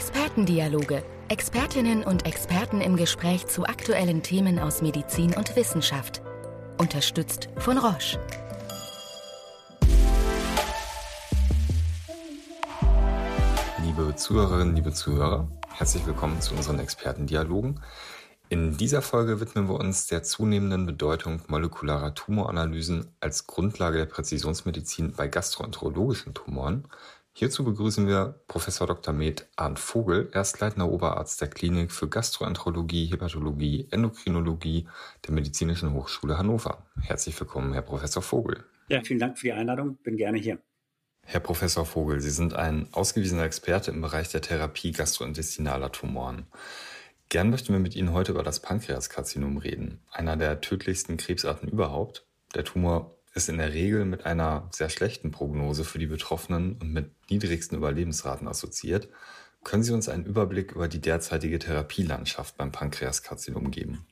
Expertendialoge. Expertinnen und Experten im Gespräch zu aktuellen Themen aus Medizin und Wissenschaft. Unterstützt von Roche. Liebe Zuhörerinnen, liebe Zuhörer, herzlich willkommen zu unseren Expertendialogen. In dieser Folge widmen wir uns der zunehmenden Bedeutung molekularer Tumoranalysen als Grundlage der Präzisionsmedizin bei gastroenterologischen Tumoren Hierzu begrüßen wir Professor Dr. Med Arndt Vogel, Erstleitender Oberarzt der Klinik für Gastroenterologie, Hepatologie, Endokrinologie der Medizinischen Hochschule Hannover. Herzlich willkommen, Herr Professor Vogel. Ja, vielen Dank für die Einladung. Bin gerne hier. Herr Professor Vogel, Sie sind ein ausgewiesener Experte im Bereich der Therapie gastrointestinaler Tumoren. Gern möchten wir mit Ihnen heute über das Pankreaskarzinom reden, einer der tödlichsten Krebsarten überhaupt. Der Tumor ist in der Regel mit einer sehr schlechten Prognose für die Betroffenen und mit niedrigsten Überlebensraten assoziiert. Können Sie uns einen Überblick über die derzeitige Therapielandschaft beim Pankreaskarzinom geben?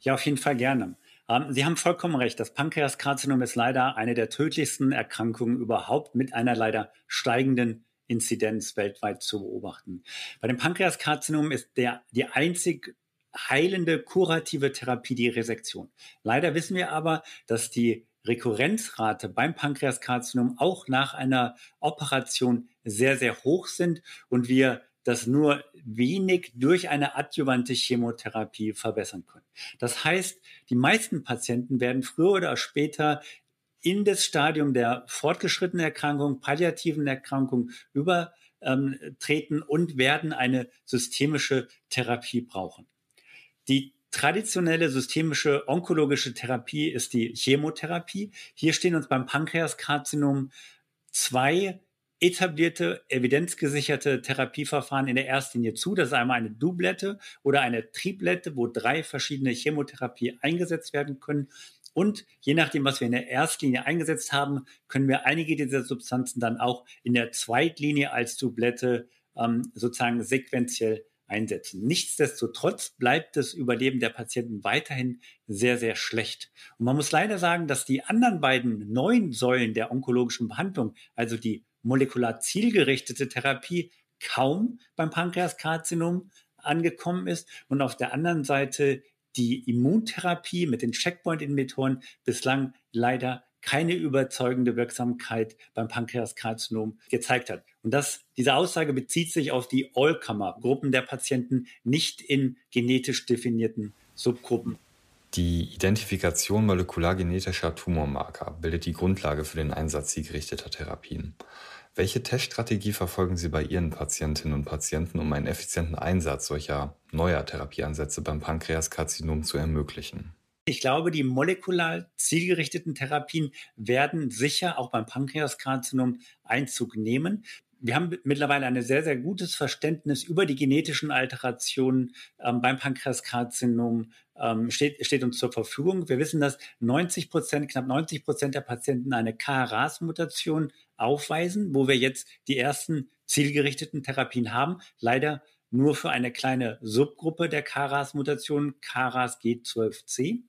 Ja, auf jeden Fall gerne. Ähm, Sie haben vollkommen recht. Das Pankreaskarzinom ist leider eine der tödlichsten Erkrankungen überhaupt mit einer leider steigenden Inzidenz weltweit zu beobachten. Bei dem Pankreaskarzinom ist der, die einzig heilende, kurative Therapie die Resektion. Leider wissen wir aber, dass die Rekurrenzrate beim Pankreaskarzinom auch nach einer Operation sehr, sehr hoch sind und wir das nur wenig durch eine adjuvante Chemotherapie verbessern können. Das heißt, die meisten Patienten werden früher oder später in das Stadium der fortgeschrittenen Erkrankung, palliativen Erkrankung übertreten und werden eine systemische Therapie brauchen. Die traditionelle systemische onkologische Therapie ist die Chemotherapie. Hier stehen uns beim Pankreaskarzinom zwei etablierte, evidenzgesicherte Therapieverfahren in der ersten Linie zu. Das ist einmal eine Doublette oder eine Triplette, wo drei verschiedene Chemotherapie eingesetzt werden können. Und je nachdem, was wir in der Erstlinie eingesetzt haben, können wir einige dieser Substanzen dann auch in der Zweitlinie als Doublette ähm, sozusagen sequenziell einsetzen. Nichtsdestotrotz bleibt das Überleben der Patienten weiterhin sehr, sehr schlecht. Und man muss leider sagen, dass die anderen beiden neuen Säulen der onkologischen Behandlung, also die molekular zielgerichtete Therapie, kaum beim Pankreaskarzinom angekommen ist und auf der anderen Seite die Immuntherapie mit den Checkpoint-Inhibitoren bislang leider keine überzeugende Wirksamkeit beim Pankreaskarzinom gezeigt hat. Und das, diese Aussage bezieht sich auf die Allkammer-Gruppen der Patienten, nicht in genetisch definierten Subgruppen. Die Identifikation molekulargenetischer Tumormarker bildet die Grundlage für den Einsatz zielgerichteter Therapien. Welche Teststrategie verfolgen Sie bei Ihren Patientinnen und Patienten, um einen effizienten Einsatz solcher neuer Therapieansätze beim Pankreaskarzinom zu ermöglichen? Ich glaube, die molekular zielgerichteten Therapien werden sicher auch beim Pankreaskarzinom Einzug nehmen. Wir haben mittlerweile ein sehr, sehr gutes Verständnis über die genetischen Alterationen ähm, beim Pankreaskarzinom ähm, steht, steht uns zur Verfügung. Wir wissen, dass 90 Prozent, knapp 90 Prozent der Patienten eine KRAS-Mutation aufweisen, wo wir jetzt die ersten zielgerichteten Therapien haben. Leider nur für eine kleine Subgruppe der KRAS-Mutationen, KRAS G12C.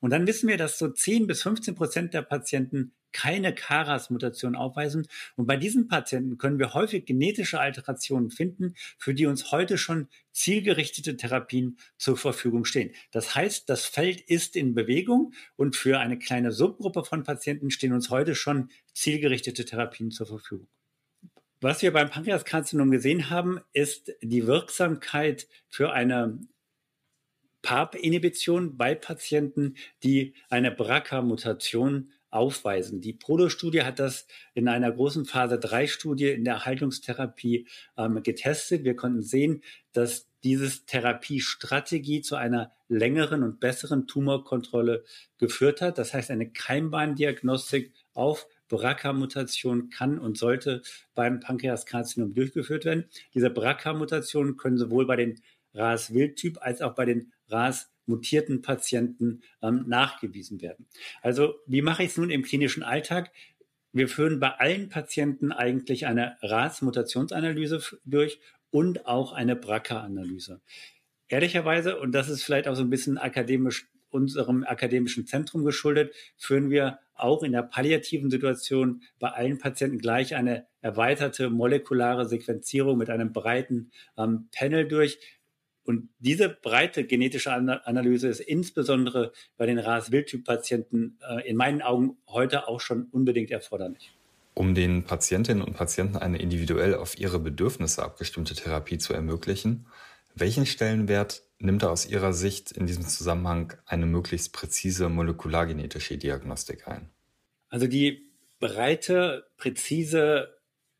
Und dann wissen wir, dass so 10 bis 15 Prozent der Patienten keine Karas-Mutation aufweisen. Und bei diesen Patienten können wir häufig genetische Alterationen finden, für die uns heute schon zielgerichtete Therapien zur Verfügung stehen. Das heißt, das Feld ist in Bewegung und für eine kleine Subgruppe von Patienten stehen uns heute schon zielgerichtete Therapien zur Verfügung. Was wir beim Pankreaskarzinom gesehen haben, ist die Wirksamkeit für eine PARP-Inhibition bei Patienten, die eine BRCA-Mutation aufweisen. Die Prodo-Studie hat das in einer großen Phase 3-Studie in der Erhaltungstherapie ähm, getestet. Wir konnten sehen, dass dieses Therapiestrategie zu einer längeren und besseren Tumorkontrolle geführt hat. Das heißt, eine Keimbahndiagnostik auf BRCA-Mutation kann und sollte beim Pankreaskarzinom durchgeführt werden. Diese BRCA-Mutationen können sowohl bei den RAS-Wildtyp als auch bei den RAS-mutierten Patienten ähm, nachgewiesen werden. Also wie mache ich es nun im klinischen Alltag? Wir führen bei allen Patienten eigentlich eine RAS-Mutationsanalyse durch und auch eine BRCA-Analyse. Ehrlicherweise, und das ist vielleicht auch so ein bisschen akademisch unserem akademischen Zentrum geschuldet, führen wir auch in der palliativen Situation bei allen Patienten gleich eine erweiterte molekulare Sequenzierung mit einem breiten ähm, Panel durch. Und diese breite genetische Analyse ist insbesondere bei den RAS-Wildtyp-Patienten äh, in meinen Augen heute auch schon unbedingt erforderlich. Um den Patientinnen und Patienten eine individuell auf ihre Bedürfnisse abgestimmte Therapie zu ermöglichen, welchen Stellenwert nimmt er aus Ihrer Sicht in diesem Zusammenhang eine möglichst präzise molekulargenetische Diagnostik ein? Also die breite, präzise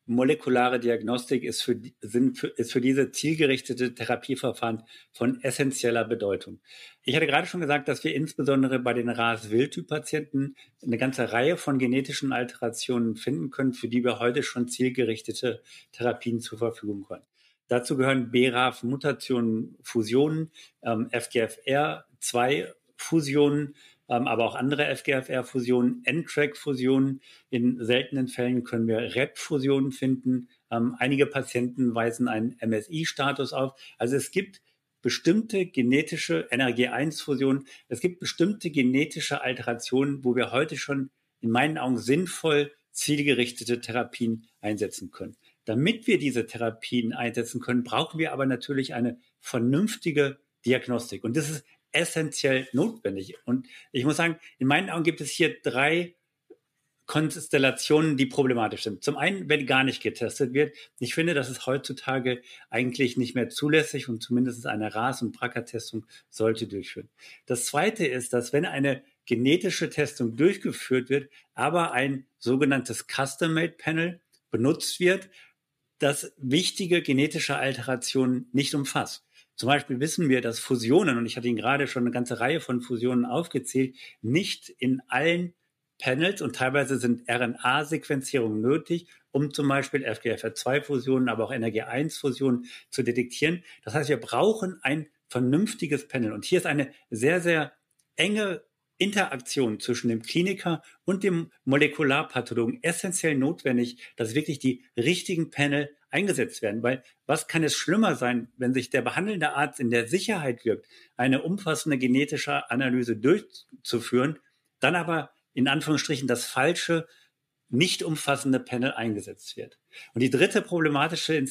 molekulare Diagnostik ist für, sind für, ist für diese zielgerichtete Therapieverfahren von essentieller Bedeutung. Ich hatte gerade schon gesagt, dass wir insbesondere bei den RAS-Wildtyp-Patienten eine ganze Reihe von genetischen Alterationen finden können, für die wir heute schon zielgerichtete Therapien zur Verfügung haben. Dazu gehören BRAF-Mutationen, Fusionen, ähm, FGFR2-Fusionen, ähm, aber auch andere FGFR-Fusionen, NTRAC-Fusionen. In seltenen Fällen können wir REP-Fusionen finden. Ähm, einige Patienten weisen einen MSI-Status auf. Also es gibt bestimmte genetische NRG1-Fusionen, es gibt bestimmte genetische Alterationen, wo wir heute schon in meinen Augen sinnvoll zielgerichtete Therapien einsetzen können. Damit wir diese Therapien einsetzen können, brauchen wir aber natürlich eine vernünftige Diagnostik. Und das ist essentiell notwendig. Und ich muss sagen, in meinen Augen gibt es hier drei Konstellationen, die problematisch sind. Zum einen, wenn gar nicht getestet wird. Ich finde, das ist heutzutage eigentlich nicht mehr zulässig und zumindest eine RAS- und BRCA-Testung sollte durchführen. Das zweite ist, dass wenn eine genetische Testung durchgeführt wird, aber ein sogenanntes Custom-Made-Panel benutzt wird, das wichtige genetische Alterationen nicht umfasst. Zum Beispiel wissen wir, dass Fusionen, und ich hatte Ihnen gerade schon eine ganze Reihe von Fusionen aufgezählt, nicht in allen Panels und teilweise sind RNA-Sequenzierungen nötig, um zum Beispiel FGFR2-Fusionen, aber auch NRG1-Fusionen zu detektieren. Das heißt, wir brauchen ein vernünftiges Panel. Und hier ist eine sehr, sehr enge Interaktion zwischen dem Kliniker und dem Molekularpathologen essentiell notwendig, dass wirklich die richtigen Panel eingesetzt werden. Weil was kann es schlimmer sein, wenn sich der behandelnde Arzt in der Sicherheit wirkt, eine umfassende genetische Analyse durchzuführen, dann aber in Anführungsstrichen das falsche, nicht umfassende Panel eingesetzt wird. Und die dritte problematische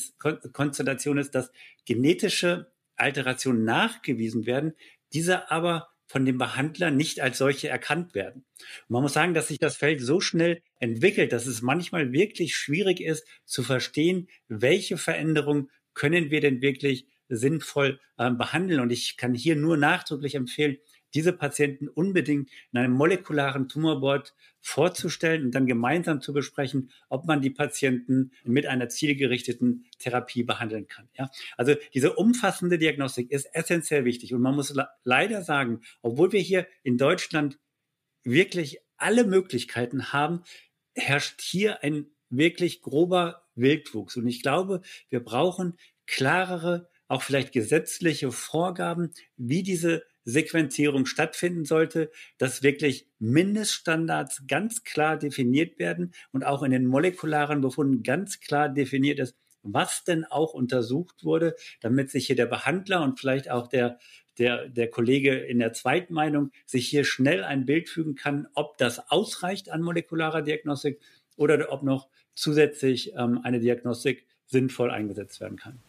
Konstellation ist, dass genetische Alterationen nachgewiesen werden, diese aber von dem Behandler nicht als solche erkannt werden. Und man muss sagen, dass sich das Feld so schnell entwickelt, dass es manchmal wirklich schwierig ist zu verstehen, welche Veränderungen können wir denn wirklich sinnvoll äh, behandeln. Und ich kann hier nur nachdrücklich empfehlen, diese Patienten unbedingt in einem molekularen Tumorboard vorzustellen und dann gemeinsam zu besprechen, ob man die Patienten mit einer zielgerichteten Therapie behandeln kann. Ja? Also diese umfassende Diagnostik ist essentiell wichtig und man muss leider sagen, obwohl wir hier in Deutschland wirklich alle Möglichkeiten haben, herrscht hier ein wirklich grober Wildwuchs. Und ich glaube, wir brauchen klarere, auch vielleicht gesetzliche Vorgaben, wie diese Sequenzierung stattfinden sollte, dass wirklich Mindeststandards ganz klar definiert werden und auch in den molekularen Befunden ganz klar definiert ist, was denn auch untersucht wurde, damit sich hier der Behandler und vielleicht auch der, der, der Kollege in der Zweitmeinung sich hier schnell ein Bild fügen kann, ob das ausreicht an molekularer Diagnostik oder ob noch zusätzlich ähm, eine Diagnostik sinnvoll eingesetzt werden kann.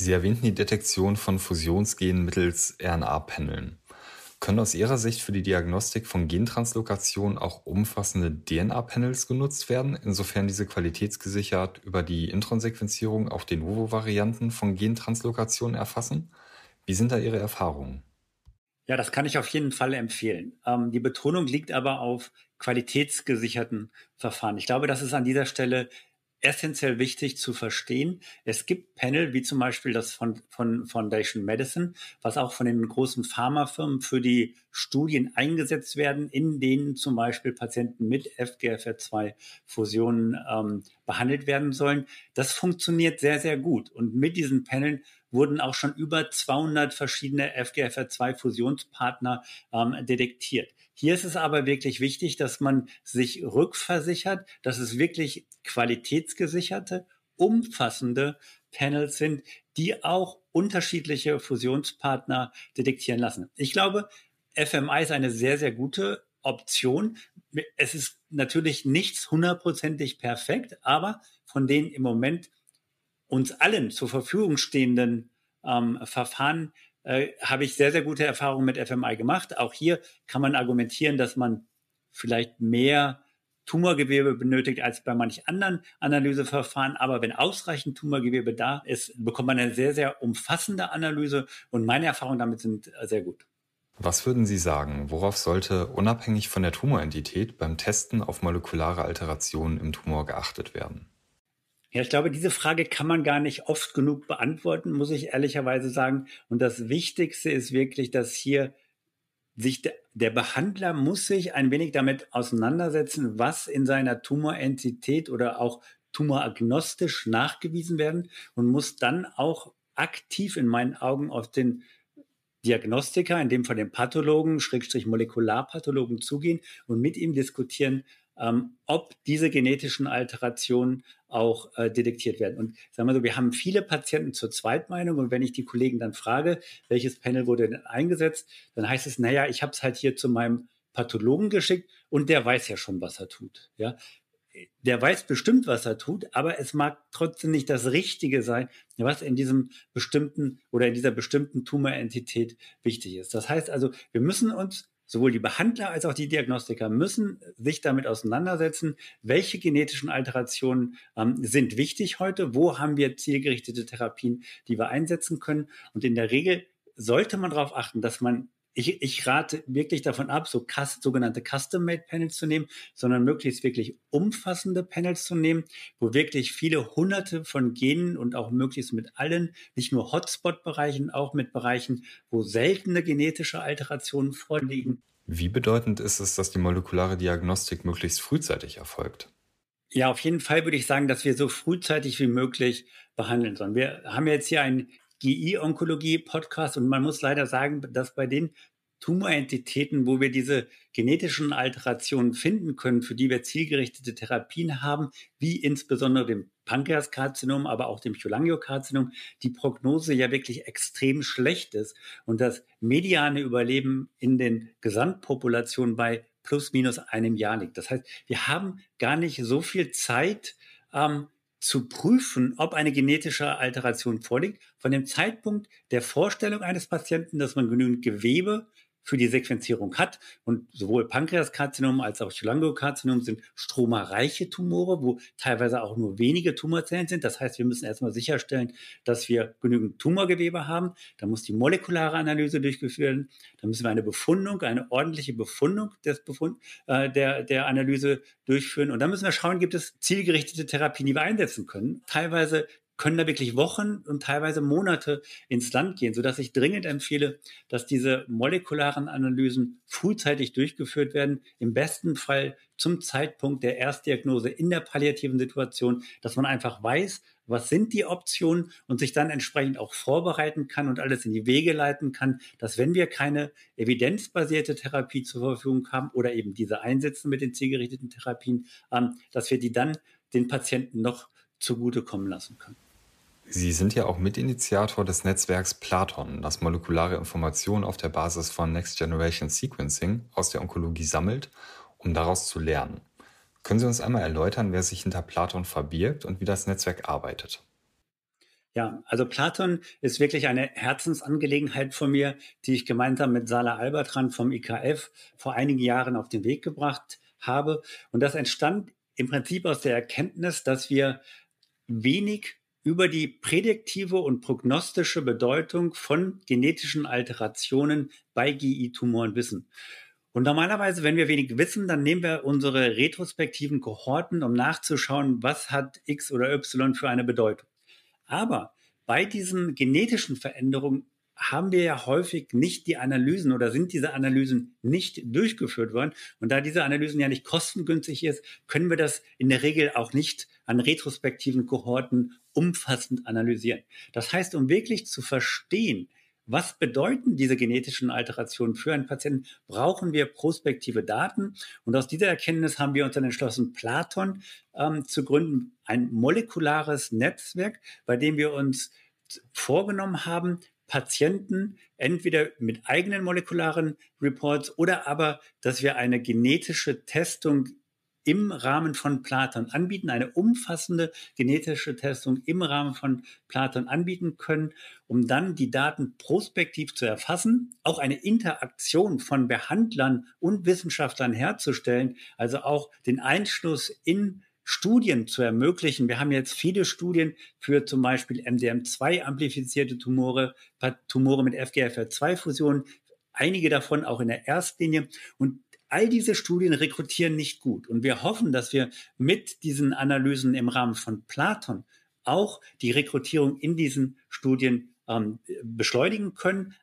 Sie erwähnten die Detektion von Fusionsgenen mittels RNA-Paneln. Können aus Ihrer Sicht für die Diagnostik von Gentranslokationen auch umfassende DNA-Panels genutzt werden, insofern diese qualitätsgesichert über die Intron-Sequenzierung auch de novo-Varianten von Gentranslokation erfassen? Wie sind da Ihre Erfahrungen? Ja, das kann ich auf jeden Fall empfehlen. Ähm, die Betonung liegt aber auf qualitätsgesicherten Verfahren. Ich glaube, das ist an dieser Stelle essentiell wichtig zu verstehen. Es gibt Panel, wie zum Beispiel das von, von Foundation Medicine, was auch von den großen Pharmafirmen für die Studien eingesetzt werden, in denen zum Beispiel Patienten mit FGFR2-Fusionen ähm, behandelt werden sollen. Das funktioniert sehr, sehr gut. Und mit diesen Panel wurden auch schon über 200 verschiedene FGFR2-Fusionspartner ähm, detektiert. Hier ist es aber wirklich wichtig, dass man sich rückversichert, dass es wirklich qualitätsgesicherte, umfassende Panels sind, die auch unterschiedliche Fusionspartner detektieren lassen. Ich glaube, FMI ist eine sehr, sehr gute Option. es ist natürlich nichts hundertprozentig perfekt, aber von den im Moment uns allen zur Verfügung stehenden ähm, Verfahren äh, habe ich sehr, sehr gute Erfahrungen mit FMI gemacht. Auch hier kann man argumentieren, dass man vielleicht mehr Tumorgewebe benötigt als bei manch anderen Analyseverfahren. Aber wenn ausreichend Tumorgewebe da ist, bekommt man eine sehr, sehr umfassende Analyse und meine Erfahrungen damit sind äh, sehr gut. Was würden Sie sagen, worauf sollte unabhängig von der Tumorentität beim Testen auf molekulare Alterationen im Tumor geachtet werden? Ja, ich glaube, diese Frage kann man gar nicht oft genug beantworten, muss ich ehrlicherweise sagen. Und das Wichtigste ist wirklich, dass hier sich der, der Behandler muss sich ein wenig damit auseinandersetzen, was in seiner Tumorentität oder auch tumoragnostisch nachgewiesen werden und muss dann auch aktiv in meinen Augen auf den Diagnostiker, in dem Fall den Pathologen, Schrägstrich Molekularpathologen zugehen und mit ihm diskutieren, ähm, ob diese genetischen Alterationen auch äh, detektiert werden. Und sagen wir so, wir haben viele Patienten zur Zweitmeinung und wenn ich die Kollegen dann frage, welches Panel wurde denn eingesetzt, dann heißt es, naja, ich habe es halt hier zu meinem Pathologen geschickt und der weiß ja schon, was er tut. Ja, der weiß bestimmt, was er tut, aber es mag trotzdem nicht das Richtige sein, was in diesem bestimmten oder in dieser bestimmten Tumorentität wichtig ist. Das heißt also, wir müssen uns sowohl die Behandler als auch die Diagnostiker müssen sich damit auseinandersetzen, welche genetischen Alterationen ähm, sind wichtig heute, wo haben wir zielgerichtete Therapien, die wir einsetzen können. Und in der Regel sollte man darauf achten, dass man ich, ich rate wirklich davon ab, so sogenannte Custom-Made-Panels zu nehmen, sondern möglichst wirklich umfassende Panels zu nehmen, wo wirklich viele hunderte von Genen und auch möglichst mit allen, nicht nur Hotspot-Bereichen, auch mit Bereichen, wo seltene genetische Alterationen vorliegen. Wie bedeutend ist es, dass die molekulare Diagnostik möglichst frühzeitig erfolgt? Ja, auf jeden Fall würde ich sagen, dass wir so frühzeitig wie möglich behandeln sollen. Wir haben jetzt hier ein GI-Onkologie-Podcast und man muss leider sagen, dass bei den Tumorentitäten, wo wir diese genetischen Alterationen finden können, für die wir zielgerichtete Therapien haben, wie insbesondere dem Pankreaskarzinom, aber auch dem Cholangiokarzinom, die Prognose ja wirklich extrem schlecht ist und das mediane Überleben in den Gesamtpopulationen bei plus minus einem Jahr liegt. Das heißt, wir haben gar nicht so viel Zeit, ähm, zu prüfen, ob eine genetische Alteration vorliegt, von dem Zeitpunkt der Vorstellung eines Patienten, dass man genügend Gewebe für die Sequenzierung hat. Und sowohl Pankreaskarzinom als auch Cholangiokarzinom sind stromareiche Tumore, wo teilweise auch nur wenige Tumorzellen sind. Das heißt, wir müssen erstmal sicherstellen, dass wir genügend Tumorgewebe haben. Da muss die molekulare Analyse durchgeführt werden. Da müssen wir eine Befundung, eine ordentliche Befundung des Befund, äh, der, der Analyse durchführen. Und dann müssen wir schauen, gibt es zielgerichtete Therapien, die wir einsetzen können. Teilweise können da wirklich Wochen und teilweise Monate ins Land gehen, sodass ich dringend empfehle, dass diese molekularen Analysen frühzeitig durchgeführt werden, im besten Fall zum Zeitpunkt der Erstdiagnose in der palliativen Situation, dass man einfach weiß, was sind die Optionen und sich dann entsprechend auch vorbereiten kann und alles in die Wege leiten kann, dass wenn wir keine evidenzbasierte Therapie zur Verfügung haben oder eben diese einsetzen mit den zielgerichteten Therapien, ähm, dass wir die dann den Patienten noch zugutekommen lassen können. Sie sind ja auch Mitinitiator des Netzwerks Platon, das molekulare Informationen auf der Basis von Next Generation Sequencing aus der Onkologie sammelt, um daraus zu lernen. Können Sie uns einmal erläutern, wer sich hinter Platon verbirgt und wie das Netzwerk arbeitet? Ja, also Platon ist wirklich eine Herzensangelegenheit von mir, die ich gemeinsam mit Sala Albertran vom IKF vor einigen Jahren auf den Weg gebracht habe. Und das entstand im Prinzip aus der Erkenntnis, dass wir wenig über die prädiktive und prognostische Bedeutung von genetischen Alterationen bei GI-Tumoren wissen. Und normalerweise, wenn wir wenig wissen, dann nehmen wir unsere retrospektiven Kohorten, um nachzuschauen, was hat X oder Y für eine Bedeutung. Aber bei diesen genetischen Veränderungen haben wir ja häufig nicht die Analysen oder sind diese Analysen nicht durchgeführt worden. Und da diese Analysen ja nicht kostengünstig ist, können wir das in der Regel auch nicht an retrospektiven Kohorten umfassend analysieren. Das heißt, um wirklich zu verstehen, was bedeuten diese genetischen Alterationen für einen Patienten, brauchen wir prospektive Daten. Und aus dieser Erkenntnis haben wir uns dann entschlossen, Platon ähm, zu gründen, ein molekulares Netzwerk, bei dem wir uns vorgenommen haben, Patienten entweder mit eigenen molekularen Reports oder aber, dass wir eine genetische Testung im Rahmen von Platon anbieten, eine umfassende genetische Testung im Rahmen von Platon anbieten können, um dann die Daten prospektiv zu erfassen, auch eine Interaktion von Behandlern und Wissenschaftlern herzustellen, also auch den Einschluss in Studien zu ermöglichen. Wir haben jetzt viele Studien für zum Beispiel MDM2-amplifizierte Tumore, Tumore mit FGFR2-Fusion, einige davon auch in der Erstlinie. Und all diese Studien rekrutieren nicht gut. Und wir hoffen, dass wir mit diesen Analysen im Rahmen von Platon auch die Rekrutierung in diesen Studien ähm, beschleunigen können.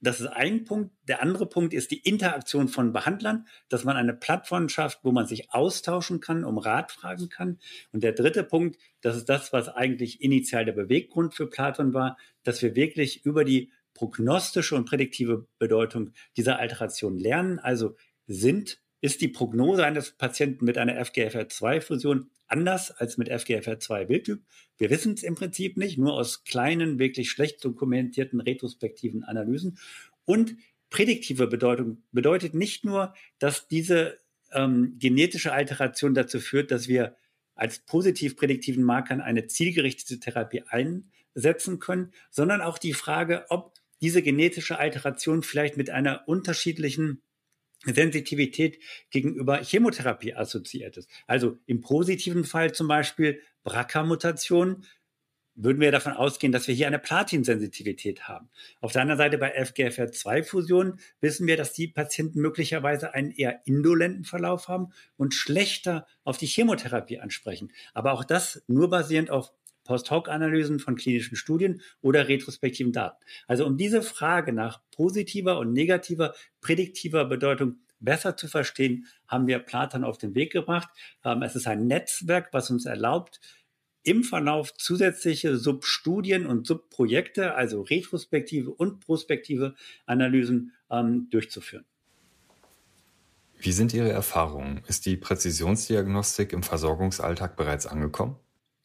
Das ist ein Punkt. Der andere Punkt ist die Interaktion von Behandlern, dass man eine Plattform schafft, wo man sich austauschen kann, um Rat fragen kann. Und der dritte Punkt, das ist das, was eigentlich initial der Beweggrund für Platon war, dass wir wirklich über die prognostische und prädiktive Bedeutung dieser Alteration lernen. Also sind, ist die Prognose eines Patienten mit einer FGFR2-Fusion anders als mit FGFR2-Wildtyp? Wir wissen es im Prinzip nicht, nur aus kleinen, wirklich schlecht dokumentierten retrospektiven Analysen. Und prädiktive Bedeutung bedeutet nicht nur, dass diese ähm, genetische Alteration dazu führt, dass wir als positiv prädiktiven Markern eine zielgerichtete Therapie einsetzen können, sondern auch die Frage, ob diese genetische Alteration vielleicht mit einer unterschiedlichen Sensitivität gegenüber Chemotherapie assoziiert ist. Also im positiven Fall zum Beispiel BRCA-Mutation würden wir davon ausgehen, dass wir hier eine Platinsensitivität haben. Auf der anderen Seite bei FGFR2-Fusionen wissen wir, dass die Patienten möglicherweise einen eher indolenten Verlauf haben und schlechter auf die Chemotherapie ansprechen. Aber auch das nur basierend auf Post-Hoc-Analysen von klinischen Studien oder retrospektiven Daten. Also um diese Frage nach positiver und negativer prädiktiver Bedeutung besser zu verstehen, haben wir Platon auf den Weg gebracht. Ähm, es ist ein Netzwerk, was uns erlaubt, im Verlauf zusätzliche Substudien und Subprojekte, also retrospektive und prospektive Analysen ähm, durchzuführen. Wie sind Ihre Erfahrungen? Ist die Präzisionsdiagnostik im Versorgungsalltag bereits angekommen?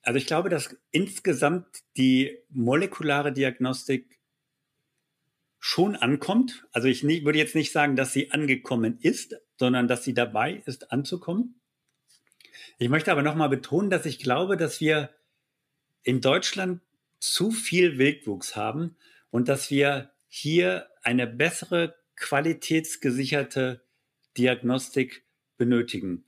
Also ich glaube, dass insgesamt die molekulare Diagnostik schon ankommt. Also ich nie, würde jetzt nicht sagen, dass sie angekommen ist, sondern dass sie dabei ist, anzukommen. Ich möchte aber nochmal betonen, dass ich glaube, dass wir in Deutschland zu viel Wildwuchs haben und dass wir hier eine bessere qualitätsgesicherte Diagnostik benötigen,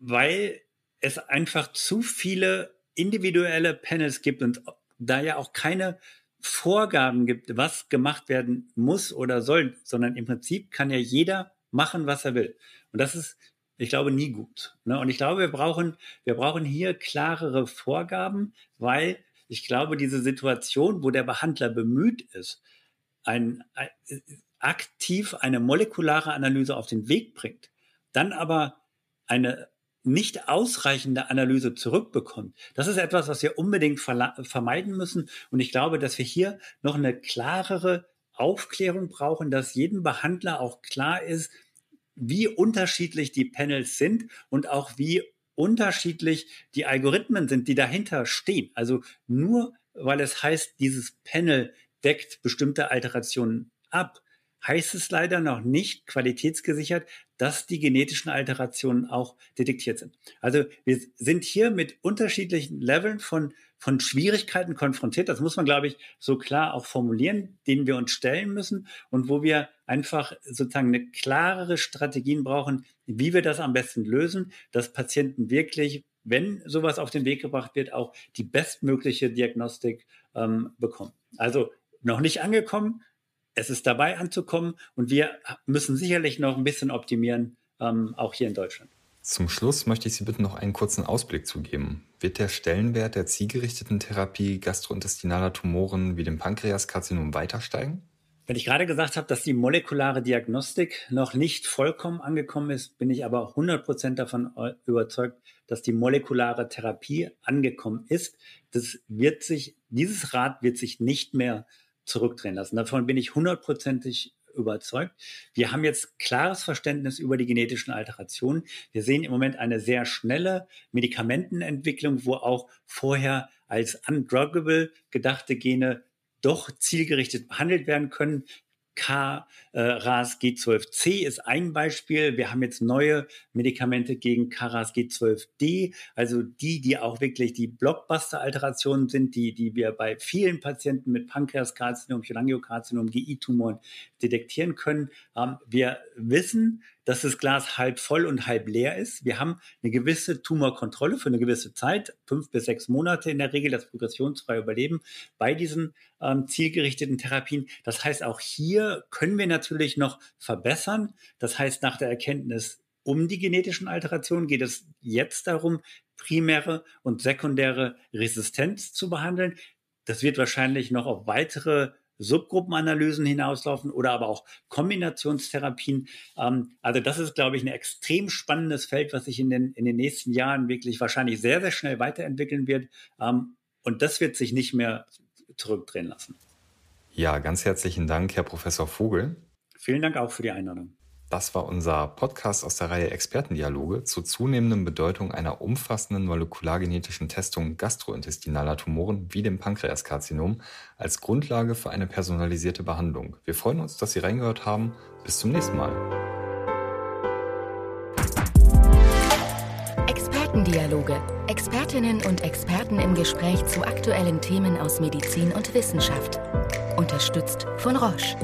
weil es einfach zu viele individuelle Panels gibt und da ja auch keine Vorgaben gibt, was gemacht werden muss oder soll, sondern im Prinzip kann ja jeder machen, was er will. Und das ist, ich glaube, nie gut. Ne? Und ich glaube, wir brauchen, wir brauchen hier klarere Vorgaben, weil ich glaube, diese Situation, wo der Behandler bemüht ist, ein, ein aktiv eine molekulare Analyse auf den Weg bringt, dann aber eine nicht ausreichende Analyse zurückbekommt. Das ist etwas, was wir unbedingt vermeiden müssen. Und ich glaube, dass wir hier noch eine klarere Aufklärung brauchen, dass jedem Behandler auch klar ist, wie unterschiedlich die Panels sind und auch wie unterschiedlich die Algorithmen sind, die dahinter stehen. Also nur weil es heißt, dieses Panel deckt bestimmte Alterationen ab, heißt es leider noch nicht qualitätsgesichert, dass die genetischen Alterationen auch detektiert sind. Also wir sind hier mit unterschiedlichen Leveln von, von Schwierigkeiten konfrontiert. Das muss man, glaube ich, so klar auch formulieren, denen wir uns stellen müssen und wo wir einfach sozusagen eine klarere Strategien brauchen, wie wir das am besten lösen, dass Patienten wirklich, wenn sowas auf den Weg gebracht wird, auch die bestmögliche Diagnostik ähm, bekommen. Also noch nicht angekommen, es ist dabei anzukommen und wir müssen sicherlich noch ein bisschen optimieren, ähm, auch hier in Deutschland. Zum Schluss möchte ich Sie bitten, noch einen kurzen Ausblick zu geben. Wird der Stellenwert der zielgerichteten Therapie gastrointestinaler Tumoren wie dem Pankreaskarzinom weiter steigen? Wenn ich gerade gesagt habe, dass die molekulare Diagnostik noch nicht vollkommen angekommen ist, bin ich aber 100% davon überzeugt, dass die molekulare Therapie angekommen ist. Das wird sich, dieses Rad wird sich nicht mehr zurückdrehen lassen. Davon bin ich hundertprozentig überzeugt. Wir haben jetzt klares Verständnis über die genetischen Alterationen. Wir sehen im Moment eine sehr schnelle Medikamentenentwicklung, wo auch vorher als undruggable gedachte Gene doch zielgerichtet behandelt werden können. KRAS G12C ist ein Beispiel. Wir haben jetzt neue Medikamente gegen KRAS G12D, also die, die auch wirklich die Blockbuster-Alterationen sind, die, die wir bei vielen Patienten mit Pankreaskarzinom, Cholangiokarzinom, GI-Tumoren detektieren können. Ähm, wir wissen, dass das Glas halb voll und halb leer ist. Wir haben eine gewisse Tumorkontrolle für eine gewisse Zeit, fünf bis sechs Monate in der Regel, das progressionsfreie Überleben bei diesen ähm, zielgerichteten Therapien. Das heißt, auch hier können wir natürlich noch verbessern. Das heißt, nach der Erkenntnis um die genetischen Alterationen geht es jetzt darum, primäre und sekundäre Resistenz zu behandeln. Das wird wahrscheinlich noch auf weitere Subgruppenanalysen hinauslaufen oder aber auch Kombinationstherapien. Ähm, also das ist, glaube ich, ein extrem spannendes Feld, was sich in den, in den nächsten Jahren wirklich wahrscheinlich sehr, sehr schnell weiterentwickeln wird. Ähm, und das wird sich nicht mehr zurückdrehen lassen. Ja, ganz herzlichen Dank, Herr Professor Vogel. Vielen Dank auch für die Einladung. Das war unser Podcast aus der Reihe Expertendialoge zur zunehmenden Bedeutung einer umfassenden molekulargenetischen Testung gastrointestinaler Tumoren wie dem Pankreaskarzinom als Grundlage für eine personalisierte Behandlung. Wir freuen uns, dass Sie reingehört haben. Bis zum nächsten Mal. Expertendialoge. Expertinnen und Experten im Gespräch zu aktuellen Themen aus Medizin und Wissenschaft. Unterstützt von Roche.